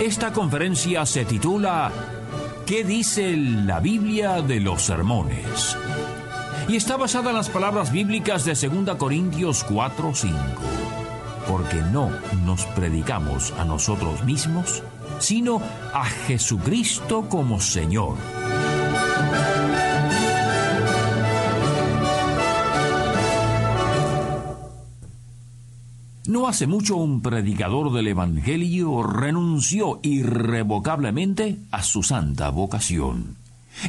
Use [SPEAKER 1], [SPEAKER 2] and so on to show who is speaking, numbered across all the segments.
[SPEAKER 1] Esta conferencia se titula ¿Qué dice la Biblia de los sermones? Y está basada en las palabras bíblicas de 2 Corintios 4:5. Porque no nos predicamos a nosotros mismos, sino a Jesucristo como Señor No hace mucho un predicador del Evangelio renunció irrevocablemente a su santa vocación.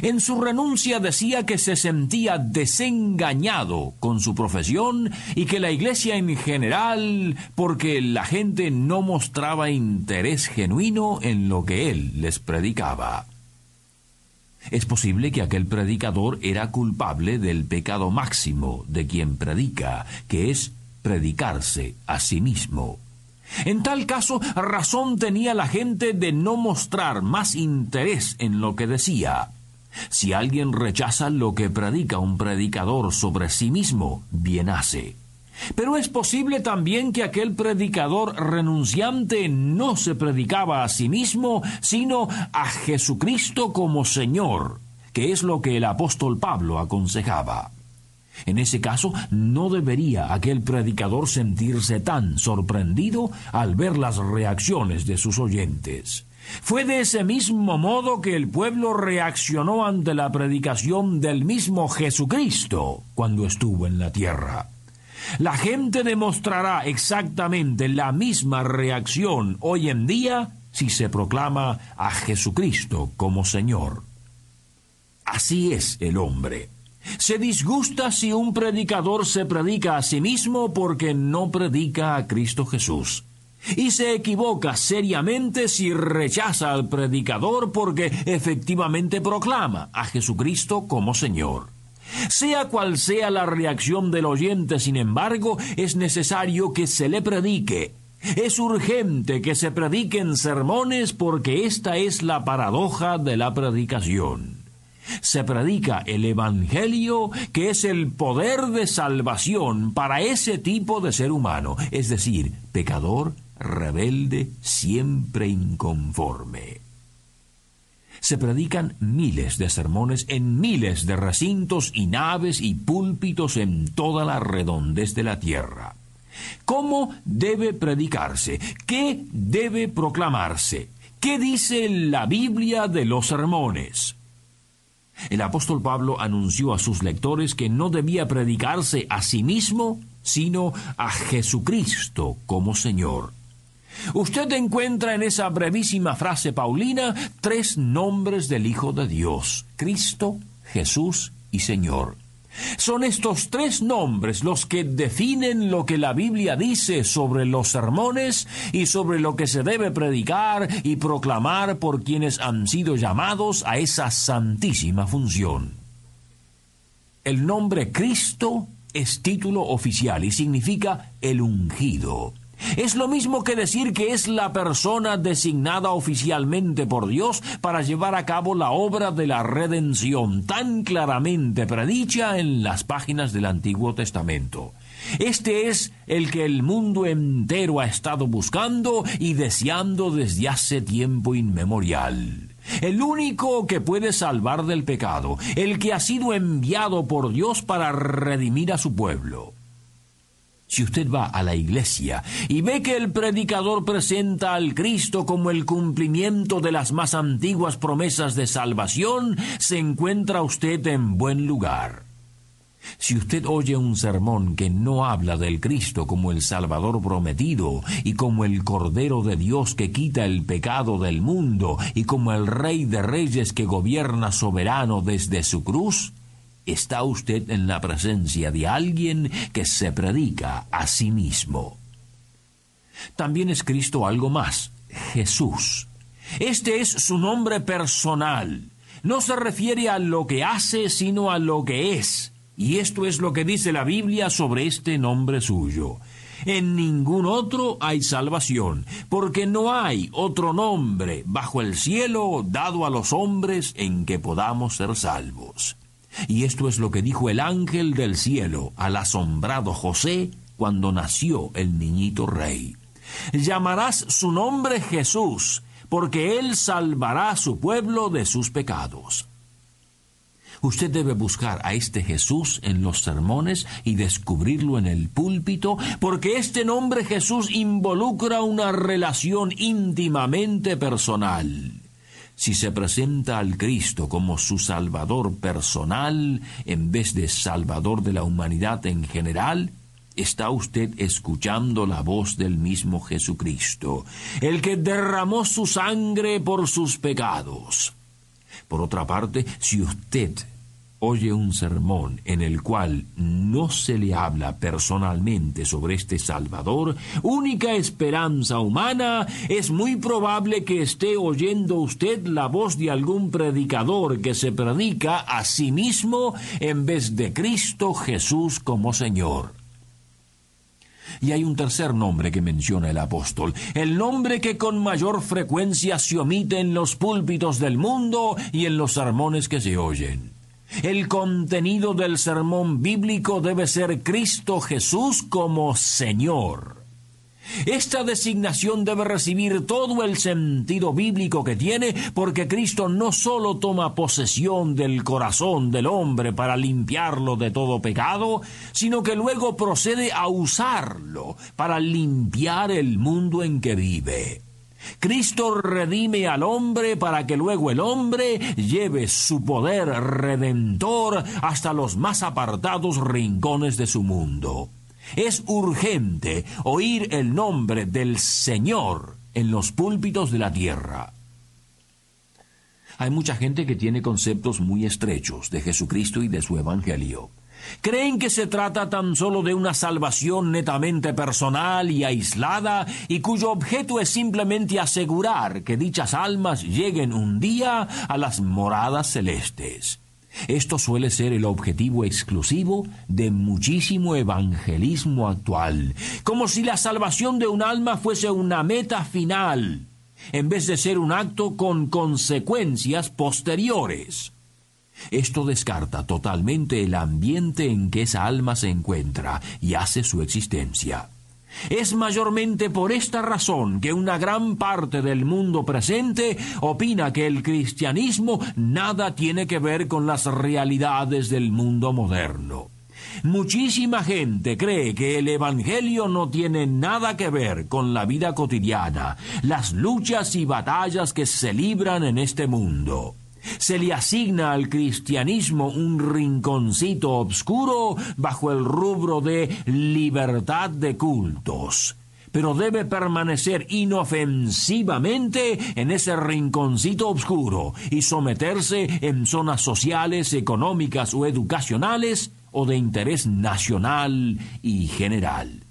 [SPEAKER 1] En su renuncia decía que se sentía desengañado con su profesión y que la iglesia en general, porque la gente no mostraba interés genuino en lo que él les predicaba. Es posible que aquel predicador era culpable del pecado máximo de quien predica, que es predicarse a sí mismo. En tal caso, razón tenía la gente de no mostrar más interés en lo que decía. Si alguien rechaza lo que predica un predicador sobre sí mismo, bien hace. Pero es posible también que aquel predicador renunciante no se predicaba a sí mismo, sino a Jesucristo como Señor, que es lo que el apóstol Pablo aconsejaba. En ese caso, no debería aquel predicador sentirse tan sorprendido al ver las reacciones de sus oyentes. Fue de ese mismo modo que el pueblo reaccionó ante la predicación del mismo Jesucristo cuando estuvo en la tierra. La gente demostrará exactamente la misma reacción hoy en día si se proclama a Jesucristo como Señor. Así es el hombre. Se disgusta si un predicador se predica a sí mismo porque no predica a Cristo Jesús. Y se equivoca seriamente si rechaza al predicador porque efectivamente proclama a Jesucristo como Señor. Sea cual sea la reacción del oyente, sin embargo, es necesario que se le predique. Es urgente que se prediquen sermones porque esta es la paradoja de la predicación se predica el Evangelio, que es el poder de salvación para ese tipo de ser humano, es decir, pecador, rebelde, siempre inconforme. Se predican miles de sermones en miles de recintos y naves y púlpitos en toda la redondez de la tierra. ¿Cómo debe predicarse? ¿Qué debe proclamarse? ¿Qué dice la Biblia de los sermones? El apóstol Pablo anunció a sus lectores que no debía predicarse a sí mismo, sino a Jesucristo como Señor. Usted encuentra en esa brevísima frase paulina tres nombres del Hijo de Dios, Cristo, Jesús y Señor. Son estos tres nombres los que definen lo que la Biblia dice sobre los sermones y sobre lo que se debe predicar y proclamar por quienes han sido llamados a esa santísima función. El nombre Cristo es título oficial y significa el ungido. Es lo mismo que decir que es la persona designada oficialmente por Dios para llevar a cabo la obra de la redención tan claramente predicha en las páginas del Antiguo Testamento. Este es el que el mundo entero ha estado buscando y deseando desde hace tiempo inmemorial. El único que puede salvar del pecado, el que ha sido enviado por Dios para redimir a su pueblo. Si usted va a la iglesia y ve que el predicador presenta al Cristo como el cumplimiento de las más antiguas promesas de salvación, se encuentra usted en buen lugar. Si usted oye un sermón que no habla del Cristo como el Salvador prometido y como el Cordero de Dios que quita el pecado del mundo y como el Rey de Reyes que gobierna soberano desde su cruz, está usted en la presencia de alguien que se predica a sí mismo. También es Cristo algo más, Jesús. Este es su nombre personal. No se refiere a lo que hace, sino a lo que es. Y esto es lo que dice la Biblia sobre este nombre suyo. En ningún otro hay salvación, porque no hay otro nombre bajo el cielo dado a los hombres en que podamos ser salvos. Y esto es lo que dijo el ángel del cielo al asombrado José cuando nació el niñito rey. Llamarás su nombre Jesús, porque él salvará a su pueblo de sus pecados. Usted debe buscar a este Jesús en los sermones y descubrirlo en el púlpito, porque este nombre Jesús involucra una relación íntimamente personal. Si se presenta al Cristo como su Salvador personal en vez de Salvador de la humanidad en general, está usted escuchando la voz del mismo Jesucristo, el que derramó su sangre por sus pecados. Por otra parte, si usted oye un sermón en el cual no se le habla personalmente sobre este Salvador, única esperanza humana, es muy probable que esté oyendo usted la voz de algún predicador que se predica a sí mismo en vez de Cristo Jesús como Señor. Y hay un tercer nombre que menciona el apóstol, el nombre que con mayor frecuencia se omite en los púlpitos del mundo y en los sermones que se oyen. El contenido del sermón bíblico debe ser Cristo Jesús como Señor. Esta designación debe recibir todo el sentido bíblico que tiene, porque Cristo no sólo toma posesión del corazón del hombre para limpiarlo de todo pecado, sino que luego procede a usarlo para limpiar el mundo en que vive. Cristo redime al hombre para que luego el hombre lleve su poder redentor hasta los más apartados rincones de su mundo. Es urgente oír el nombre del Señor en los púlpitos de la tierra. Hay mucha gente que tiene conceptos muy estrechos de Jesucristo y de su Evangelio. Creen que se trata tan solo de una salvación netamente personal y aislada y cuyo objeto es simplemente asegurar que dichas almas lleguen un día a las moradas celestes. Esto suele ser el objetivo exclusivo de muchísimo evangelismo actual, como si la salvación de un alma fuese una meta final, en vez de ser un acto con consecuencias posteriores. Esto descarta totalmente el ambiente en que esa alma se encuentra y hace su existencia. Es mayormente por esta razón que una gran parte del mundo presente opina que el cristianismo nada tiene que ver con las realidades del mundo moderno. Muchísima gente cree que el Evangelio no tiene nada que ver con la vida cotidiana, las luchas y batallas que se libran en este mundo. Se le asigna al cristianismo un rinconcito obscuro bajo el rubro de libertad de cultos pero debe permanecer inofensivamente en ese rinconcito oscuro y someterse en zonas sociales, económicas o educacionales o de interés nacional y general.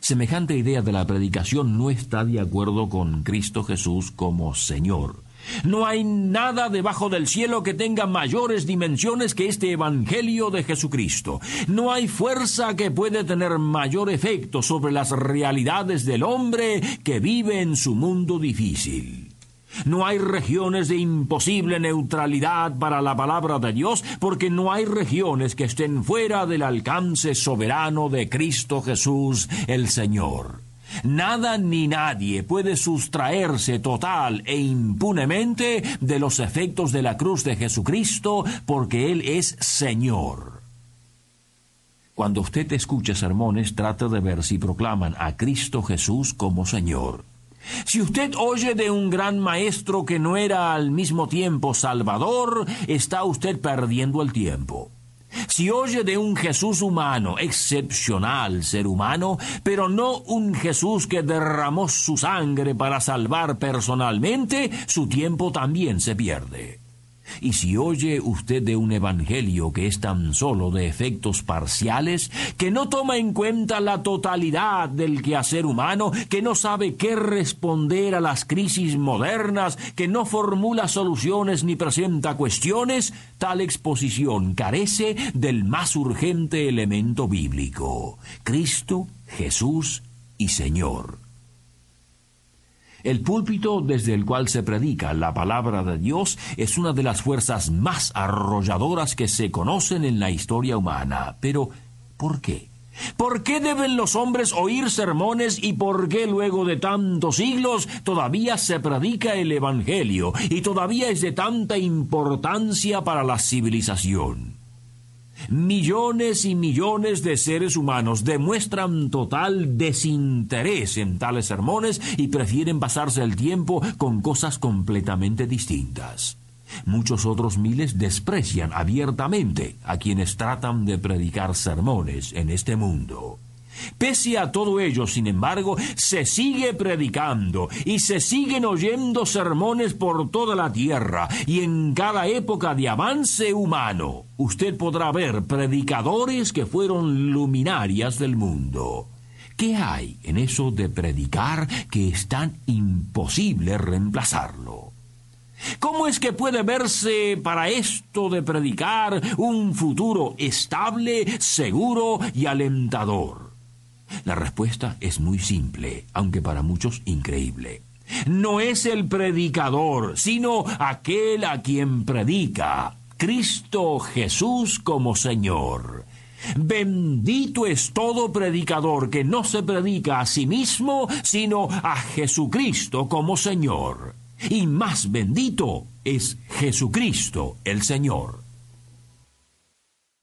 [SPEAKER 1] Semejante idea de la predicación no está de acuerdo con Cristo Jesús como Señor. No hay nada debajo del cielo que tenga mayores dimensiones que este Evangelio de Jesucristo. No hay fuerza que puede tener mayor efecto sobre las realidades del hombre que vive en su mundo difícil. No hay regiones de imposible neutralidad para la palabra de Dios, porque no hay regiones que estén fuera del alcance soberano de Cristo Jesús el Señor. Nada ni nadie puede sustraerse total e impunemente de los efectos de la cruz de Jesucristo porque Él es Señor. Cuando usted escuche sermones, trate de ver si proclaman a Cristo Jesús como Señor. Si usted oye de un gran maestro que no era al mismo tiempo Salvador, está usted perdiendo el tiempo. Si oye de un Jesús humano, excepcional ser humano, pero no un Jesús que derramó su sangre para salvar personalmente, su tiempo también se pierde. Y si oye usted de un evangelio que es tan solo de efectos parciales, que no toma en cuenta la totalidad del quehacer humano, que no sabe qué responder a las crisis modernas, que no formula soluciones ni presenta cuestiones, tal exposición carece del más urgente elemento bíblico, Cristo, Jesús y Señor. El púlpito desde el cual se predica la palabra de Dios es una de las fuerzas más arrolladoras que se conocen en la historia humana. Pero, ¿por qué? ¿Por qué deben los hombres oír sermones y por qué luego de tantos siglos todavía se predica el Evangelio y todavía es de tanta importancia para la civilización? Millones y millones de seres humanos demuestran total desinterés en tales sermones y prefieren pasarse el tiempo con cosas completamente distintas. Muchos otros miles desprecian abiertamente a quienes tratan de predicar sermones en este mundo. Pese a todo ello, sin embargo, se sigue predicando y se siguen oyendo sermones por toda la tierra y en cada época de avance humano usted podrá ver predicadores que fueron luminarias del mundo. ¿Qué hay en eso de predicar que es tan imposible reemplazarlo? ¿Cómo es que puede verse para esto de predicar un futuro estable, seguro y alentador? La respuesta es muy simple, aunque para muchos increíble. No es el predicador, sino aquel a quien predica, Cristo Jesús como Señor. Bendito es todo predicador que no se predica a sí mismo, sino a Jesucristo como Señor. Y más bendito es Jesucristo el Señor.